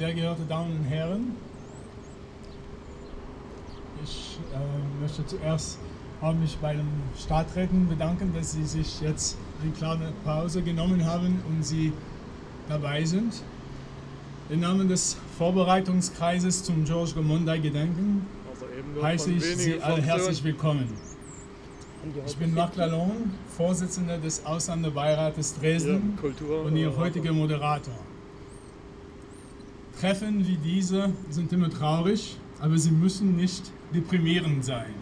Sehr geehrte Damen und Herren, ich äh, möchte zuerst mich bei den Stadträten bedanken, dass sie sich jetzt eine kleine Pause genommen haben und sie dabei sind. Im Namen des Vorbereitungskreises zum George Gomondai Gedenken also heiße ich Sie alle herzlich willkommen. Ich bin Marc Lalonde, Vorsitzender des Ausländerbeirates Dresden ja, und Ihr heutiger Moderator. Treffen wie diese sind immer traurig, aber sie müssen nicht deprimierend sein,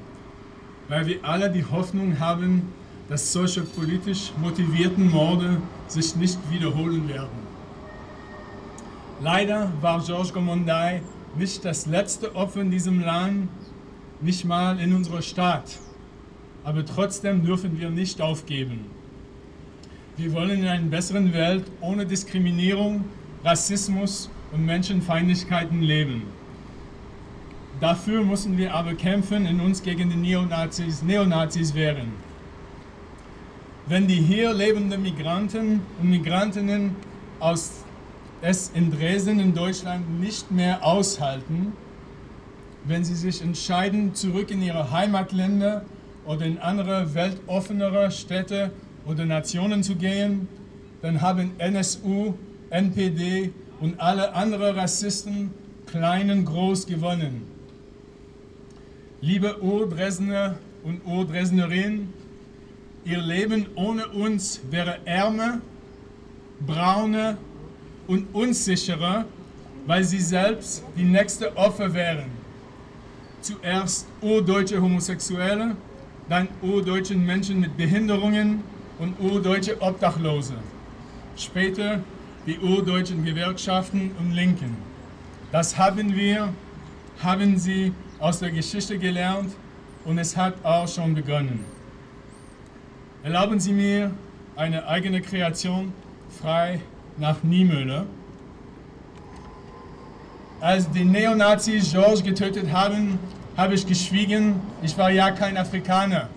weil wir alle die Hoffnung haben, dass solche politisch motivierten Morde sich nicht wiederholen werden. Leider war Georges Gomondai nicht das letzte Opfer in diesem Land, nicht mal in unserer Stadt. Aber trotzdem dürfen wir nicht aufgeben. Wir wollen in einer besseren Welt ohne Diskriminierung, Rassismus und Menschenfeindlichkeiten leben. Dafür müssen wir aber kämpfen und uns gegen die Neonazis, Neonazis wehren. Wenn die hier lebenden Migranten und Migrantinnen aus es in Dresden in Deutschland nicht mehr aushalten, wenn sie sich entscheiden, zurück in ihre Heimatländer oder in andere weltoffenere Städte oder Nationen zu gehen, dann haben NSU, NPD und alle anderen Rassisten klein und groß gewonnen. Liebe Ur-Dresdner und Ur-Dresdnerinnen, ihr Leben ohne uns wäre ärmer, brauner und unsicherer, weil sie selbst die nächste Opfer wären. Zuerst urdeutsche Homosexuelle, dann urdeutschen Menschen mit Behinderungen und urdeutsche Obdachlose. Später die urdeutschen Gewerkschaften und Linken. Das haben wir, haben sie aus der Geschichte gelernt und es hat auch schon begonnen. Erlauben Sie mir eine eigene Kreation, frei nach Niemöller. Als die Neonazis George getötet haben, habe ich geschwiegen, ich war ja kein Afrikaner.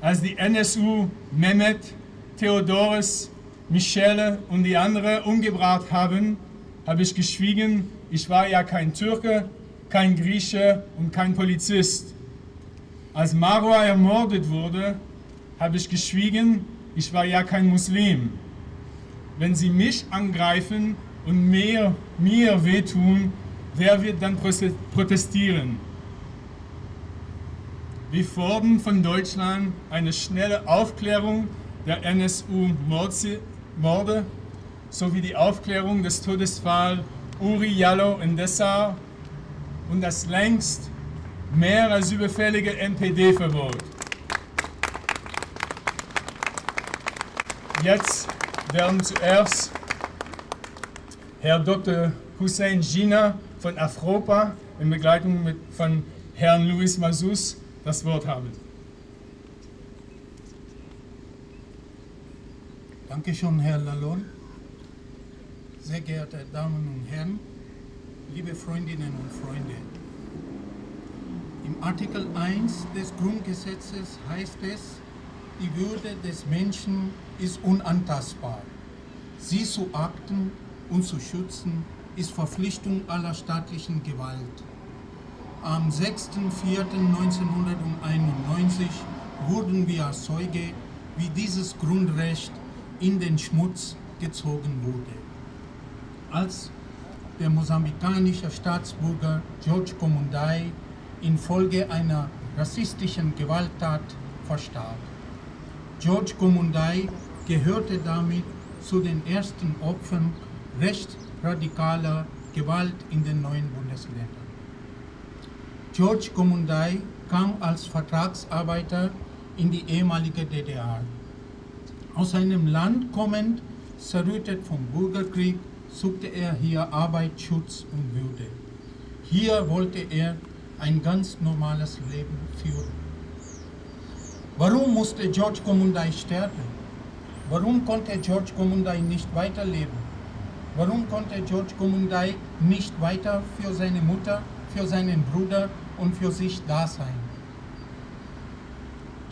Als die NSU Mehmet, Theodoros, Michele und die anderen umgebracht haben, habe ich geschwiegen, ich war ja kein Türke, kein Grieche und kein Polizist. Als Marwa ermordet wurde, habe ich geschwiegen, ich war ja kein Muslim. Wenn sie mich angreifen und mir, mir wehtun, wer wird dann protestieren? Wir fordern von Deutschland eine schnelle Aufklärung der NSU-Morde sowie die Aufklärung des Todesfalls Uri Jallo in Dessau und das längst mehr als überfällige NPD-Verbot. Jetzt werden zuerst Herr Dr. Hussein Jina von Afropa in Begleitung mit, von Herrn Luis Masus das Wort haben. Dankeschön, Herr Lalon. Sehr geehrte Damen und Herren, liebe Freundinnen und Freunde. Im Artikel 1 des Grundgesetzes heißt es, die Würde des Menschen ist unantastbar. Sie zu achten und zu schützen ist Verpflichtung aller staatlichen Gewalt. Am 6.4.1991 wurden wir als Zeuge, wie dieses Grundrecht in den Schmutz gezogen wurde. Als der mosambikanische Staatsbürger George Komundai infolge einer rassistischen Gewalttat verstarb. George Komundai gehörte damit zu den ersten Opfern rechtsradikaler Gewalt in den neuen Bundesländern. George Komundai kam als Vertragsarbeiter in die ehemalige DDR. Aus einem Land kommend, zerrüttet vom Bürgerkrieg, suchte er hier Arbeit, Schutz und Würde. Hier wollte er ein ganz normales Leben führen. Warum musste George Komundai sterben? Warum konnte George Komundai nicht weiterleben? Warum konnte George Komundai nicht weiter für seine Mutter, für seinen Bruder und für sich da sein?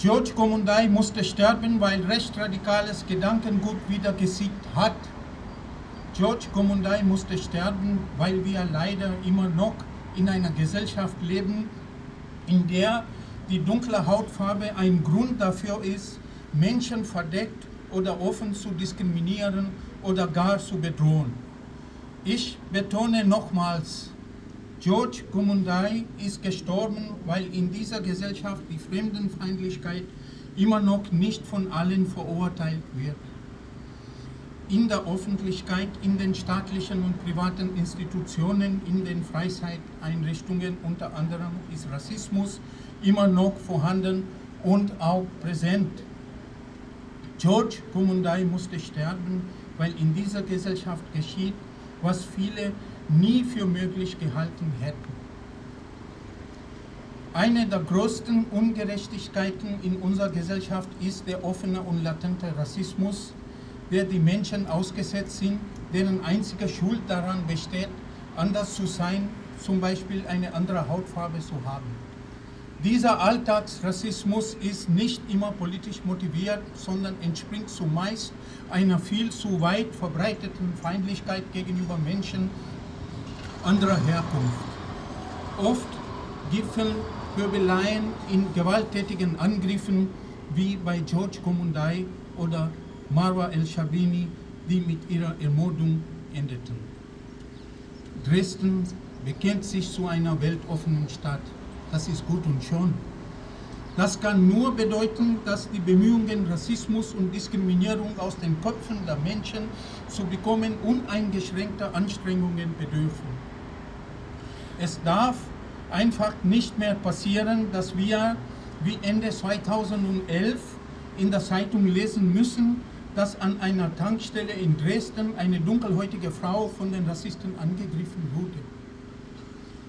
George Komundai musste sterben, weil rechtsradikales Gedankengut wieder gesiegt hat George Gomundai musste sterben, weil wir leider immer noch in einer Gesellschaft leben, in der die dunkle Hautfarbe ein Grund dafür ist, Menschen verdeckt oder offen zu diskriminieren oder gar zu bedrohen. Ich betone nochmals, George Gomundai ist gestorben, weil in dieser Gesellschaft die Fremdenfeindlichkeit immer noch nicht von allen verurteilt wird. In der Öffentlichkeit, in den staatlichen und privaten Institutionen, in den Freizeiteinrichtungen unter anderem ist Rassismus immer noch vorhanden und auch präsent. George Gomundai musste sterben, weil in dieser Gesellschaft geschieht, was viele nie für möglich gehalten hätten. Eine der größten Ungerechtigkeiten in unserer Gesellschaft ist der offene und latente Rassismus, der die Menschen ausgesetzt sind, deren einzige Schuld daran besteht, anders zu sein, zum Beispiel eine andere Hautfarbe zu haben. Dieser Alltagsrassismus ist nicht immer politisch motiviert, sondern entspringt zumeist einer viel zu weit verbreiteten Feindlichkeit gegenüber Menschen anderer Herkunft. Oft gipfeln Pöbeleien in gewalttätigen Angriffen wie bei George Komundai oder Marwa El-Shabini, die mit ihrer Ermordung endeten. Dresden bekennt sich zu einer weltoffenen Stadt. Das ist gut und schön. Das kann nur bedeuten, dass die Bemühungen, Rassismus und Diskriminierung aus den Köpfen der Menschen zu bekommen, uneingeschränkter Anstrengungen bedürfen. Es darf einfach nicht mehr passieren, dass wir wie Ende 2011 in der Zeitung lesen müssen, dass an einer Tankstelle in Dresden eine dunkelhäutige Frau von den Rassisten angegriffen wurde.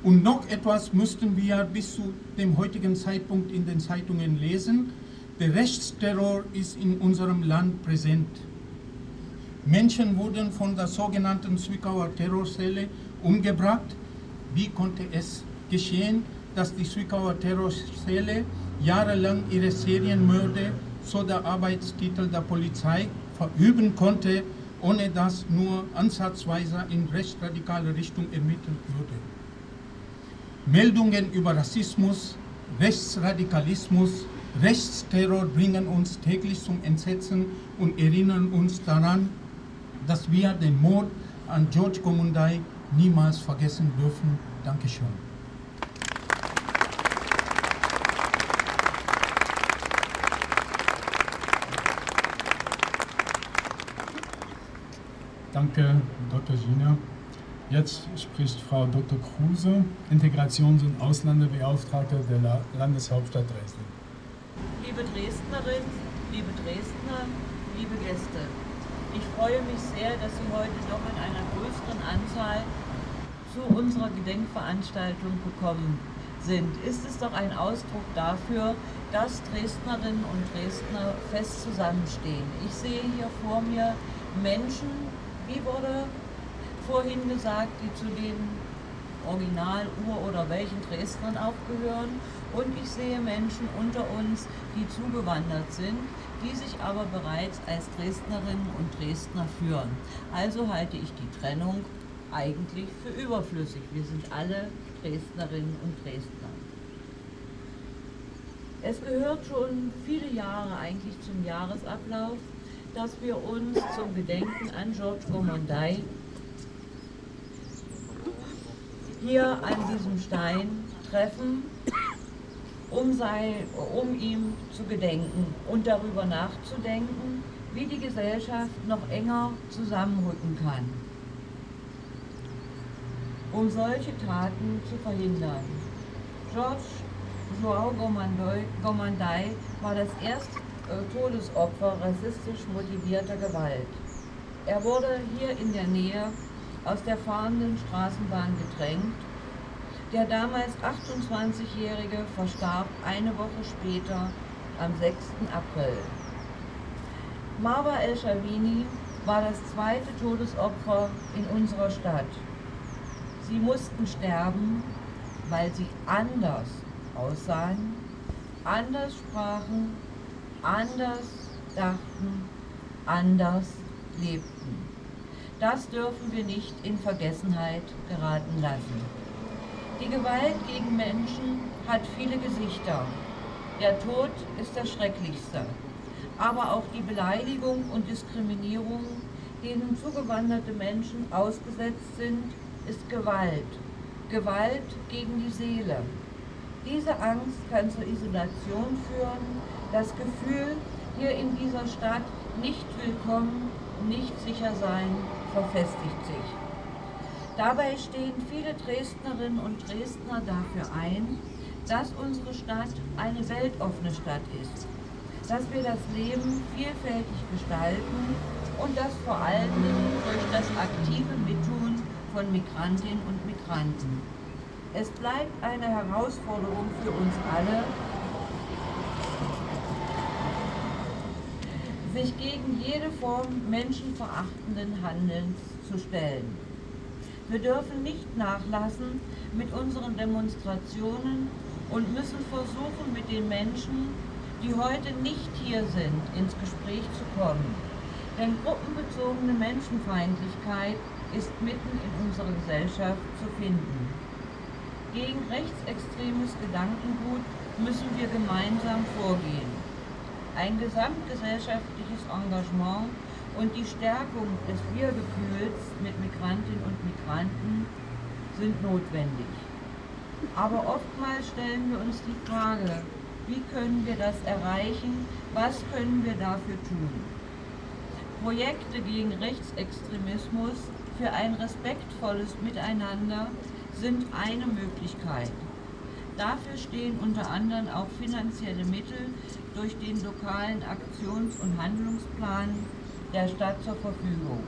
Und noch etwas müssten wir bis zu dem heutigen Zeitpunkt in den Zeitungen lesen. Der Rechtsterror ist in unserem Land präsent. Menschen wurden von der sogenannten Zwickauer Terrorzelle umgebracht. Wie konnte es geschehen, dass die Zwickauer Terrorzelle jahrelang ihre Serienmörder, so der Arbeitstitel der Polizei, verüben konnte, ohne dass nur ansatzweise in rechtsradikale Richtung ermittelt wurde. Meldungen über Rassismus, Rechtsradikalismus, Rechtsterror bringen uns täglich zum Entsetzen und erinnern uns daran, dass wir den Mord an George Komundai niemals vergessen dürfen. Dankeschön. Danke, Dr. Gina. Jetzt spricht Frau Dr. Kruse, Integrations- und Ausländerbeauftragte der Landeshauptstadt Dresden. Liebe Dresdnerin, liebe Dresdner, liebe Gäste, ich freue mich sehr, dass Sie heute doch in einer größeren Anzahl zu unserer Gedenkveranstaltung gekommen sind. Ist es doch ein Ausdruck dafür, dass Dresdnerinnen und Dresdner fest zusammenstehen. Ich sehe hier vor mir Menschen, wie wurde vorhin gesagt, die zu den Original, Ur- oder welchen Dresdnern auch gehören. Und ich sehe Menschen unter uns, die zugewandert sind, die sich aber bereits als Dresdnerinnen und Dresdner führen. Also halte ich die Trennung eigentlich für überflüssig. Wir sind alle Dresdnerinnen und Dresdner. Es gehört schon viele Jahre eigentlich zum Jahresablauf, dass wir uns zum Gedenken an George Gourmandai hier an diesem Stein treffen, um, sei, um ihm zu gedenken und darüber nachzudenken, wie die Gesellschaft noch enger zusammenrücken kann, um solche Taten zu verhindern. George Joao Gomandai war das erste äh, Todesopfer rassistisch motivierter Gewalt. Er wurde hier in der Nähe aus der fahrenden Straßenbahn gedrängt. Der damals 28-Jährige verstarb eine Woche später am 6. April. Marwa El-Shavini war das zweite Todesopfer in unserer Stadt. Sie mussten sterben, weil sie anders aussahen, anders sprachen, anders dachten, anders lebten. Das dürfen wir nicht in Vergessenheit geraten lassen. Die Gewalt gegen Menschen hat viele Gesichter. Der Tod ist das Schrecklichste. Aber auch die Beleidigung und Diskriminierung, denen zugewanderte Menschen ausgesetzt sind, ist Gewalt. Gewalt gegen die Seele. Diese Angst kann zur Isolation führen, das Gefühl, hier in dieser Stadt nicht willkommen, nicht sicher sein, verfestigt sich. Dabei stehen viele Dresdnerinnen und Dresdner dafür ein, dass unsere Stadt eine weltoffene Stadt ist, dass wir das Leben vielfältig gestalten und das vor allem durch das aktive Mittun von Migrantinnen und Migranten. Es bleibt eine Herausforderung für uns alle, sich gegen jede Form menschenverachtenden Handelns zu stellen. Wir dürfen nicht nachlassen mit unseren Demonstrationen und müssen versuchen, mit den Menschen, die heute nicht hier sind, ins Gespräch zu kommen. Denn gruppenbezogene Menschenfeindlichkeit ist mitten in unserer Gesellschaft zu finden. Gegen rechtsextremes Gedankengut müssen wir gemeinsam vorgehen. Ein gesamtgesellschaftliches Engagement und die Stärkung des Wir-Gefühls mit Migrantinnen und Migranten sind notwendig. Aber oftmals stellen wir uns die Frage, wie können wir das erreichen, was können wir dafür tun. Projekte gegen Rechtsextremismus für ein respektvolles Miteinander sind eine Möglichkeit. Dafür stehen unter anderem auch finanzielle Mittel durch den lokalen Aktions- und Handlungsplan der Stadt zur Verfügung.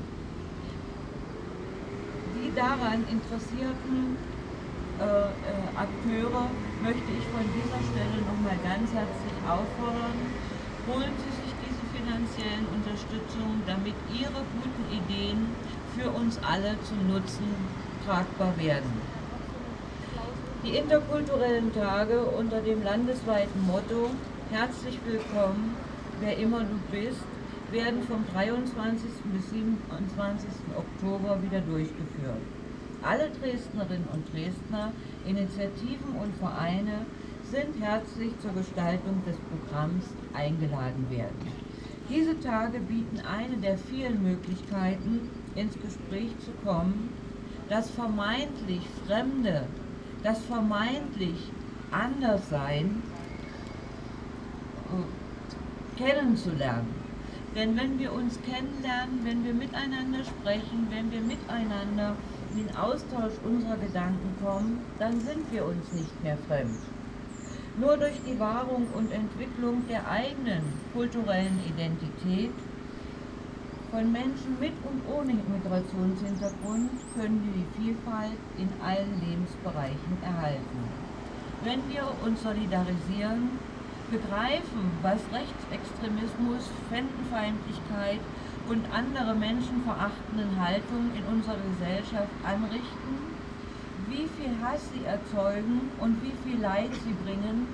Die daran interessierten äh, äh, Akteure möchte ich von dieser Stelle nochmal ganz herzlich auffordern, holen sich finanziellen Unterstützung, damit Ihre guten Ideen für uns alle zum Nutzen tragbar werden. Die interkulturellen Tage unter dem landesweiten Motto Herzlich willkommen, wer immer du bist, werden vom 23. bis 27. Oktober wieder durchgeführt. Alle Dresdnerinnen und Dresdner, Initiativen und Vereine sind herzlich zur Gestaltung des Programms eingeladen werden. Diese Tage bieten eine der vielen Möglichkeiten, ins Gespräch zu kommen, das vermeintlich Fremde das vermeintlich Anderssein äh, kennenzulernen. Denn wenn wir uns kennenlernen, wenn wir miteinander sprechen, wenn wir miteinander in den Austausch unserer Gedanken kommen, dann sind wir uns nicht mehr fremd. Nur durch die Wahrung und Entwicklung der eigenen kulturellen Identität von Menschen mit und ohne Migrationshintergrund können wir die Vielfalt in allen Lebensbereichen erhalten. Wenn wir uns solidarisieren, begreifen, was Rechtsextremismus, Fremdenfeindlichkeit und andere menschenverachtenden Haltungen in unserer Gesellschaft anrichten, wie viel Hass sie erzeugen und wie viel Leid sie bringen,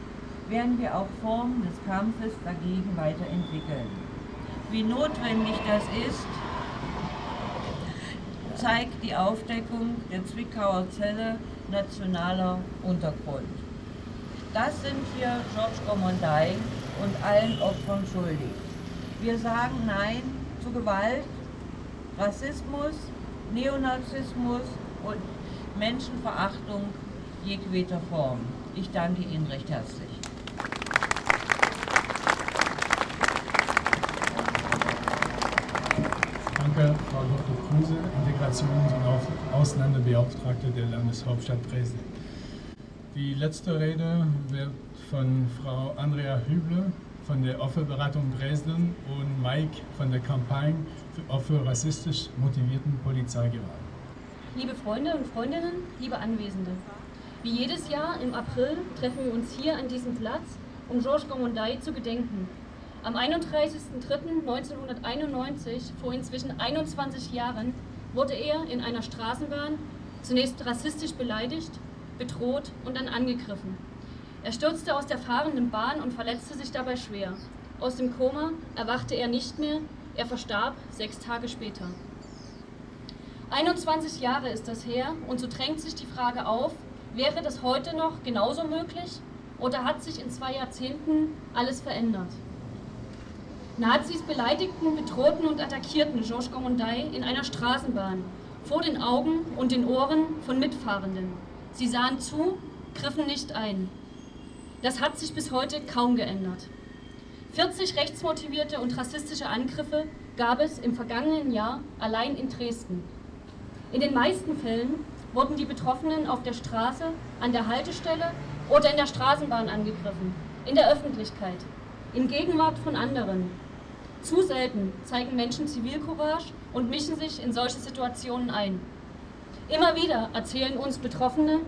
werden wir auch Formen des Kampfes dagegen weiterentwickeln. Wie notwendig das ist, zeigt die Aufdeckung der Zwickauer Zelle Nationaler Untergrund. Das sind wir Georges Gommondai und allen Opfern schuldig. Wir sagen Nein zu Gewalt, Rassismus, Neonazismus und Menschenverachtung jegweder Form. Ich danke Ihnen recht herzlich. Danke, Frau Dr. Kruse, Integrations- und Ausländerbeauftragte der Landeshauptstadt Dresden. Die letzte Rede wird von Frau Andrea Hüble von der Opferberatung Dresden und Mike von der Kampagne für Opfer rassistisch motivierten Polizeigewalt. Liebe Freunde und Freundinnen, liebe Anwesende, wie jedes Jahr im April treffen wir uns hier an diesem Platz, um Georges Gomondai zu gedenken, am 31.03.1991, vor inzwischen 21 Jahren, wurde er in einer Straßenbahn zunächst rassistisch beleidigt, bedroht und dann angegriffen. Er stürzte aus der fahrenden Bahn und verletzte sich dabei schwer. Aus dem Koma erwachte er nicht mehr, er verstarb sechs Tage später. 21 Jahre ist das her und so drängt sich die Frage auf, wäre das heute noch genauso möglich oder hat sich in zwei Jahrzehnten alles verändert? Nazis beleidigten, bedrohten und attackierten Georges Gondai in einer Straßenbahn vor den Augen und den Ohren von Mitfahrenden. Sie sahen zu, griffen nicht ein. Das hat sich bis heute kaum geändert. 40 rechtsmotivierte und rassistische Angriffe gab es im vergangenen Jahr allein in Dresden. In den meisten Fällen wurden die Betroffenen auf der Straße, an der Haltestelle oder in der Straßenbahn angegriffen, in der Öffentlichkeit, in Gegenwart von anderen. Zu selten zeigen Menschen Zivilcourage und mischen sich in solche Situationen ein. Immer wieder erzählen uns Betroffene,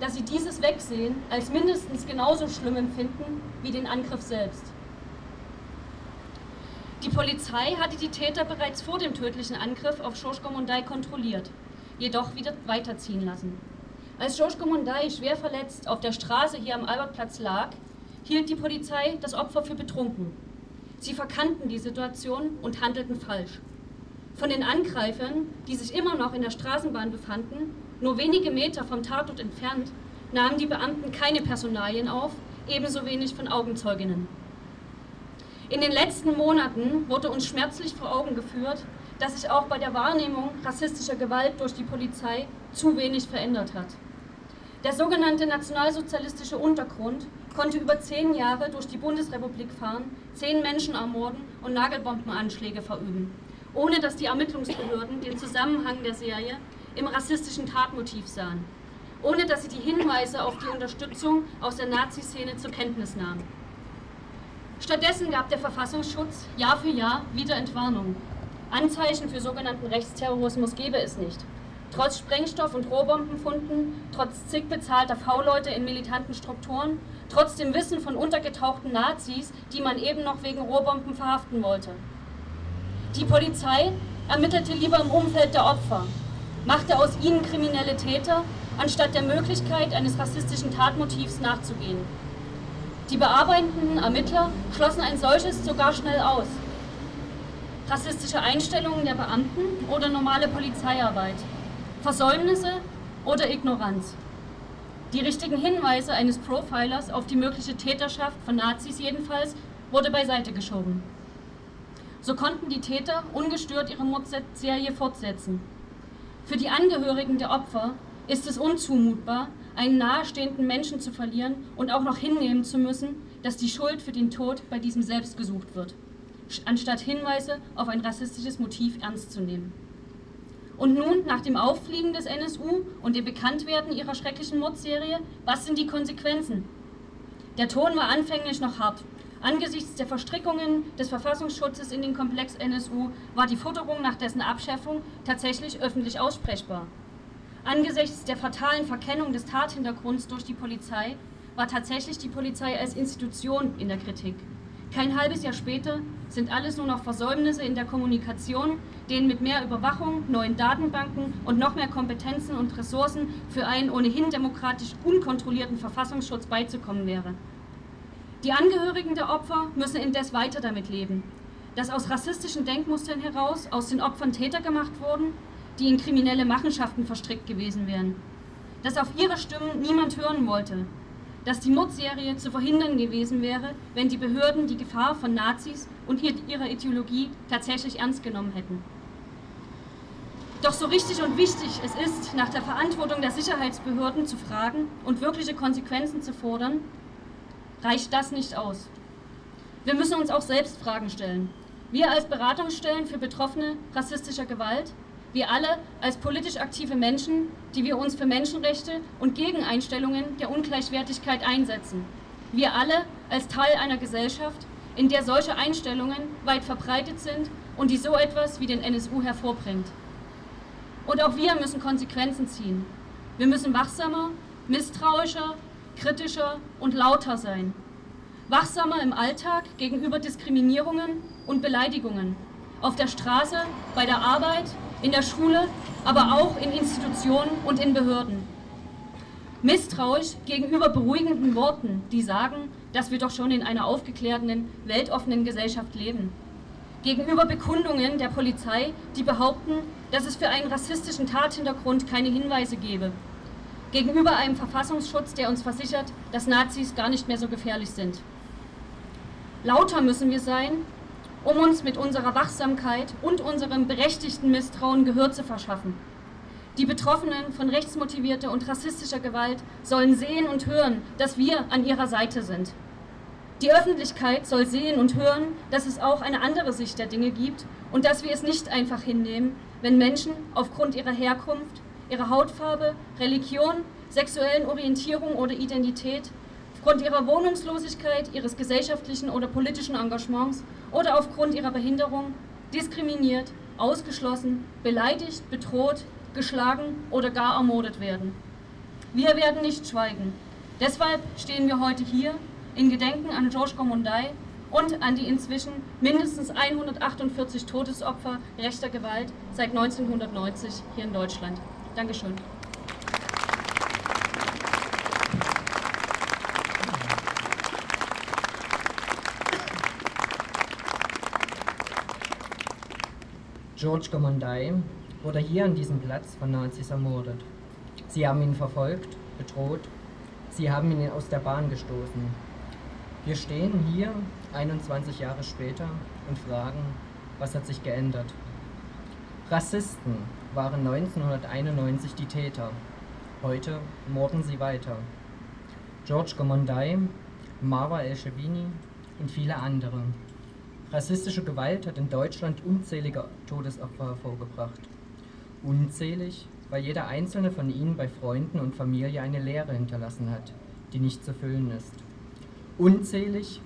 dass sie dieses Wegsehen als mindestens genauso schlimm empfinden wie den Angriff selbst. Die Polizei hatte die Täter bereits vor dem tödlichen Angriff auf Shoshko Mondai kontrolliert, jedoch wieder weiterziehen lassen. Als Shoshko Mondai schwer verletzt auf der Straße hier am Albertplatz lag, hielt die Polizei das Opfer für betrunken. Sie verkannten die Situation und handelten falsch. Von den Angreifern, die sich immer noch in der Straßenbahn befanden, nur wenige Meter vom Tatort entfernt, nahmen die Beamten keine Personalien auf, ebenso wenig von Augenzeuginnen. In den letzten Monaten wurde uns schmerzlich vor Augen geführt, dass sich auch bei der Wahrnehmung rassistischer Gewalt durch die Polizei zu wenig verändert hat. Der sogenannte nationalsozialistische Untergrund konnte über zehn Jahre durch die Bundesrepublik fahren, zehn Menschen ermorden und Nagelbombenanschläge verüben, ohne dass die Ermittlungsbehörden den Zusammenhang der Serie im rassistischen Tatmotiv sahen, ohne dass sie die Hinweise auf die Unterstützung aus der Nazi-Szene zur Kenntnis nahmen. Stattdessen gab der Verfassungsschutz Jahr für Jahr wieder Entwarnung. Anzeichen für sogenannten Rechtsterrorismus gebe es nicht. Trotz Sprengstoff- und Rohrbombenfunden, trotz zig bezahlter V-Leute in militanten Strukturen, trotz dem Wissen von untergetauchten Nazis, die man eben noch wegen Rohrbomben verhaften wollte. Die Polizei ermittelte lieber im Umfeld der Opfer, machte aus ihnen kriminelle Täter, anstatt der Möglichkeit eines rassistischen Tatmotivs nachzugehen. Die bearbeitenden Ermittler schlossen ein solches sogar schnell aus. Rassistische Einstellungen der Beamten oder normale Polizeiarbeit, Versäumnisse oder Ignoranz. Die richtigen Hinweise eines Profilers auf die mögliche Täterschaft von Nazis jedenfalls wurde beiseite geschoben. So konnten die Täter ungestört ihre Mordserie fortsetzen. Für die Angehörigen der Opfer ist es unzumutbar, einen nahestehenden Menschen zu verlieren und auch noch hinnehmen zu müssen, dass die Schuld für den Tod bei diesem selbst gesucht wird, anstatt Hinweise auf ein rassistisches Motiv ernst zu nehmen. Und nun, nach dem Auffliegen des NSU und dem Bekanntwerden ihrer schrecklichen Mordserie, was sind die Konsequenzen? Der Ton war anfänglich noch hart. Angesichts der Verstrickungen des Verfassungsschutzes in den Komplex NSU war die Forderung nach dessen Abschaffung tatsächlich öffentlich aussprechbar. Angesichts der fatalen Verkennung des Tathintergrunds durch die Polizei war tatsächlich die Polizei als Institution in der Kritik. Kein halbes Jahr später sind alles nur noch Versäumnisse in der Kommunikation, denen mit mehr Überwachung, neuen Datenbanken und noch mehr Kompetenzen und Ressourcen für einen ohnehin demokratisch unkontrollierten Verfassungsschutz beizukommen wäre. Die Angehörigen der Opfer müssen indes weiter damit leben, dass aus rassistischen Denkmustern heraus aus den Opfern Täter gemacht wurden die in kriminelle Machenschaften verstrickt gewesen wären. Dass auf ihre Stimmen niemand hören wollte. Dass die Mordserie zu verhindern gewesen wäre, wenn die Behörden die Gefahr von Nazis und ihrer Ideologie tatsächlich ernst genommen hätten. Doch so richtig und wichtig es ist, nach der Verantwortung der Sicherheitsbehörden zu fragen und wirkliche Konsequenzen zu fordern, reicht das nicht aus. Wir müssen uns auch selbst Fragen stellen. Wir als Beratungsstellen für Betroffene rassistischer Gewalt wir alle als politisch aktive Menschen, die wir uns für Menschenrechte und gegen Einstellungen der Ungleichwertigkeit einsetzen. Wir alle als Teil einer Gesellschaft, in der solche Einstellungen weit verbreitet sind und die so etwas wie den NSU hervorbringt. Und auch wir müssen Konsequenzen ziehen. Wir müssen wachsamer, misstrauischer, kritischer und lauter sein. Wachsamer im Alltag gegenüber Diskriminierungen und Beleidigungen. Auf der Straße, bei der Arbeit, in der Schule, aber auch in Institutionen und in Behörden. Misstrauisch gegenüber beruhigenden Worten, die sagen, dass wir doch schon in einer aufgeklärten, weltoffenen Gesellschaft leben. gegenüber Bekundungen der Polizei, die behaupten, dass es für einen rassistischen Tathintergrund keine Hinweise gebe. Gegenüber einem Verfassungsschutz, der uns versichert, dass Nazis gar nicht mehr so gefährlich sind. Lauter müssen wir sein, um uns mit unserer Wachsamkeit und unserem berechtigten Misstrauen Gehör zu verschaffen. Die Betroffenen von rechtsmotivierter und rassistischer Gewalt sollen sehen und hören, dass wir an ihrer Seite sind. Die Öffentlichkeit soll sehen und hören, dass es auch eine andere Sicht der Dinge gibt und dass wir es nicht einfach hinnehmen, wenn Menschen aufgrund ihrer Herkunft, ihrer Hautfarbe, Religion, sexuellen Orientierung oder Identität, aufgrund ihrer Wohnungslosigkeit, ihres gesellschaftlichen oder politischen Engagements oder aufgrund ihrer Behinderung diskriminiert, ausgeschlossen, beleidigt, bedroht, geschlagen oder gar ermordet werden. Wir werden nicht schweigen. Deshalb stehen wir heute hier in Gedenken an Georges Gomondai und an die inzwischen mindestens 148 Todesopfer rechter Gewalt seit 1990 hier in Deutschland. Dankeschön. George Gomondai wurde hier an diesem Platz von Nazis ermordet. Sie haben ihn verfolgt, bedroht, sie haben ihn aus der Bahn gestoßen. Wir stehen hier 21 Jahre später und fragen, was hat sich geändert? Rassisten waren 1991 die Täter. Heute morden sie weiter. George Gomondai, Marwa El-Shebini und viele andere. Rassistische Gewalt hat in Deutschland unzählige Todesopfer hervorgebracht. Unzählig, weil jeder einzelne von ihnen bei Freunden und Familie eine Lehre hinterlassen hat, die nicht zu füllen ist. Unzählig,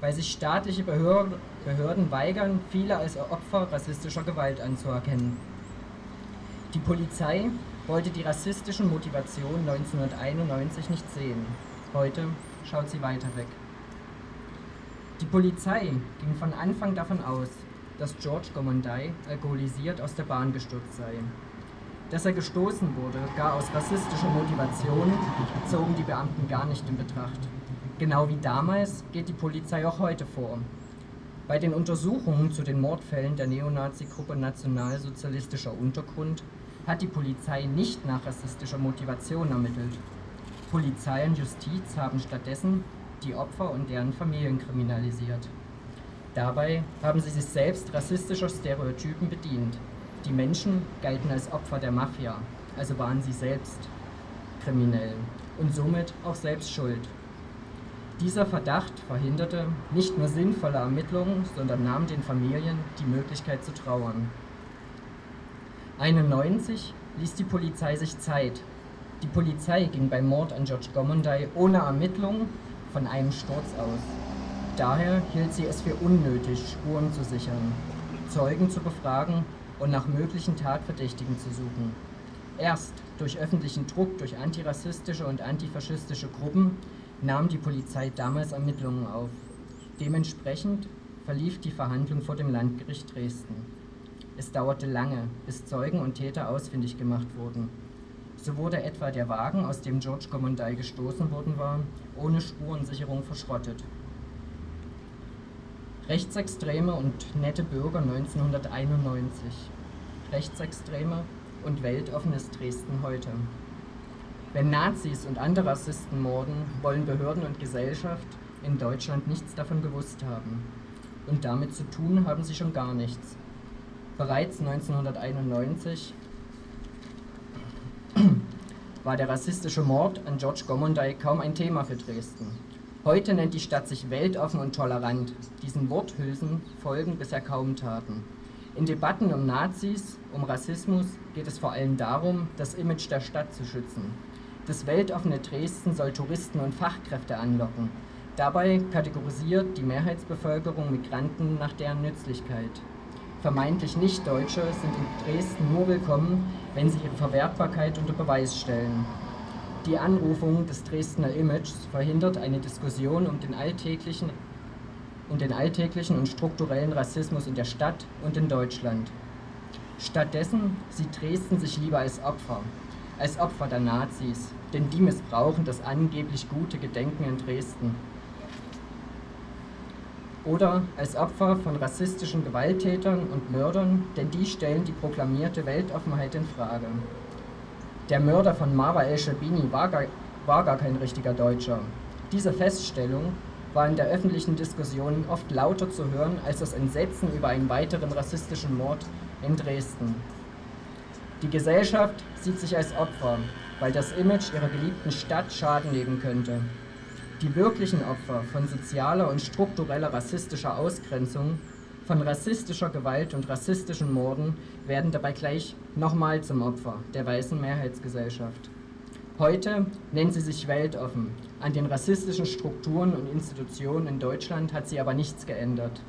weil sich staatliche Behörden weigern, viele als Opfer rassistischer Gewalt anzuerkennen. Die Polizei wollte die rassistischen Motivationen 1991 nicht sehen. Heute schaut sie weiter weg. Die Polizei ging von Anfang davon aus, dass George Gomondai alkoholisiert aus der Bahn gestürzt sei. Dass er gestoßen wurde, gar aus rassistischer Motivation, zogen die Beamten gar nicht in Betracht. Genau wie damals geht die Polizei auch heute vor. Bei den Untersuchungen zu den Mordfällen der Neonazi-Gruppe Nationalsozialistischer Untergrund hat die Polizei nicht nach rassistischer Motivation ermittelt. Polizei und Justiz haben stattdessen die Opfer und deren Familien kriminalisiert. Dabei haben sie sich selbst rassistischer Stereotypen bedient. Die Menschen galten als Opfer der Mafia, also waren sie selbst kriminell und somit auch selbst schuld. Dieser Verdacht verhinderte nicht nur sinnvolle Ermittlungen, sondern nahm den Familien die Möglichkeit zu trauern. 1991 ließ die Polizei sich Zeit. Die Polizei ging beim Mord an George Gomondai ohne Ermittlungen von einem Sturz aus. Daher hielt sie es für unnötig, Spuren zu sichern, Zeugen zu befragen und nach möglichen Tatverdächtigen zu suchen. Erst durch öffentlichen Druck durch antirassistische und antifaschistische Gruppen nahm die Polizei damals Ermittlungen auf. Dementsprechend verlief die Verhandlung vor dem Landgericht Dresden. Es dauerte lange, bis Zeugen und Täter ausfindig gemacht wurden. So wurde etwa der Wagen, aus dem George Gomondai gestoßen worden war, ohne Spurensicherung verschrottet. Rechtsextreme und nette Bürger 1991. Rechtsextreme und weltoffenes Dresden heute. Wenn Nazis und andere Rassisten morden, wollen Behörden und Gesellschaft in Deutschland nichts davon gewusst haben. Und damit zu tun haben sie schon gar nichts. Bereits 1991 war der rassistische Mord an George Gomondai kaum ein Thema für Dresden. Heute nennt die Stadt sich weltoffen und tolerant. Diesen Worthülsen folgen bisher kaum Taten. In Debatten um Nazis, um Rassismus geht es vor allem darum, das Image der Stadt zu schützen. Das weltoffene Dresden soll Touristen und Fachkräfte anlocken. Dabei kategorisiert die Mehrheitsbevölkerung Migranten nach deren Nützlichkeit. Vermeintlich Nicht-Deutsche sind in Dresden nur willkommen, wenn sie ihre Verwertbarkeit unter Beweis stellen. Die Anrufung des Dresdner Images verhindert eine Diskussion um den alltäglichen, um den alltäglichen und strukturellen Rassismus in der Stadt und in Deutschland. Stattdessen sieht Dresden sich lieber als Opfer, als Opfer der Nazis, denn die missbrauchen das angeblich gute Gedenken in Dresden. Oder als Opfer von rassistischen Gewalttätern und Mördern, denn die stellen die proklamierte Weltoffenheit in Frage. Der Mörder von Marwa el-Shabini war, war gar kein richtiger Deutscher. Diese Feststellung war in der öffentlichen Diskussion oft lauter zu hören als das Entsetzen über einen weiteren rassistischen Mord in Dresden. Die Gesellschaft sieht sich als Opfer, weil das Image ihrer geliebten Stadt Schaden nehmen könnte. Die wirklichen Opfer von sozialer und struktureller rassistischer Ausgrenzung, von rassistischer Gewalt und rassistischen Morden werden dabei gleich nochmal zum Opfer der weißen Mehrheitsgesellschaft. Heute nennen sie sich weltoffen. An den rassistischen Strukturen und Institutionen in Deutschland hat sie aber nichts geändert.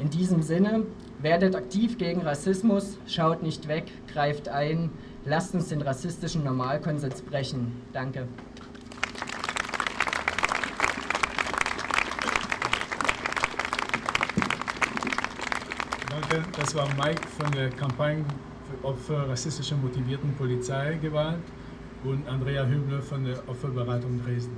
In diesem Sinne, werdet aktiv gegen Rassismus, schaut nicht weg, greift ein, lasst uns den rassistischen Normalkonsens brechen. Danke. Danke, das war Mike von der Kampagne für Opfer rassistischer motivierten Polizeigewalt und Andrea Hübler von der Opferberatung Dresden.